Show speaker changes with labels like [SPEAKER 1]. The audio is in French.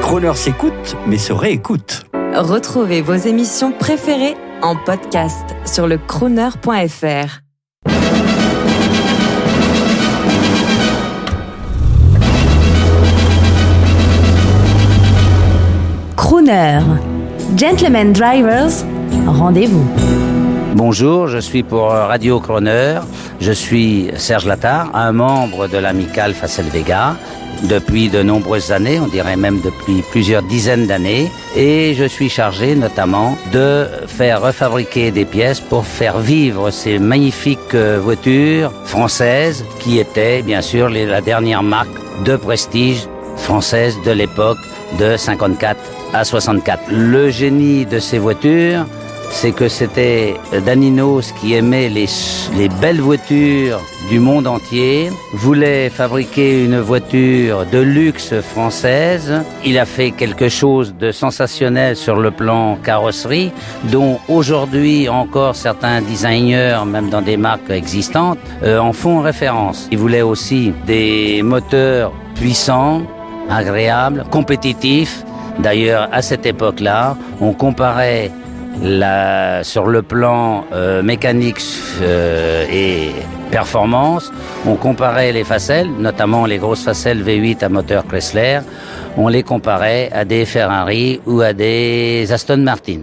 [SPEAKER 1] Croner s'écoute, mais se réécoute.
[SPEAKER 2] Retrouvez vos émissions préférées en podcast sur le crooner.fr.
[SPEAKER 3] Crooner. Gentlemen Drivers, rendez-vous.
[SPEAKER 4] Bonjour, je suis pour Radio Croner. Je suis Serge Lattard, un membre de l'amicale Facel Vega depuis de nombreuses années, on dirait même depuis plusieurs dizaines d'années, et je suis chargé notamment de faire refabriquer des pièces pour faire vivre ces magnifiques voitures françaises qui étaient bien sûr la dernière marque de prestige française de l'époque de 54 à 64. Le génie de ces voitures, c'est que c'était Daninos qui aimait les, les, belles voitures du monde entier, voulait fabriquer une voiture de luxe française. Il a fait quelque chose de sensationnel sur le plan carrosserie, dont aujourd'hui encore certains designers, même dans des marques existantes, euh, en font référence. Il voulait aussi des moteurs puissants, agréables, compétitifs. D'ailleurs, à cette époque-là, on comparait sur le plan euh, mécanique euh, et performance, on comparait les facelles, notamment les grosses facelles V8 à moteur Chrysler, on les comparait à des Ferrari ou à des Aston Martin.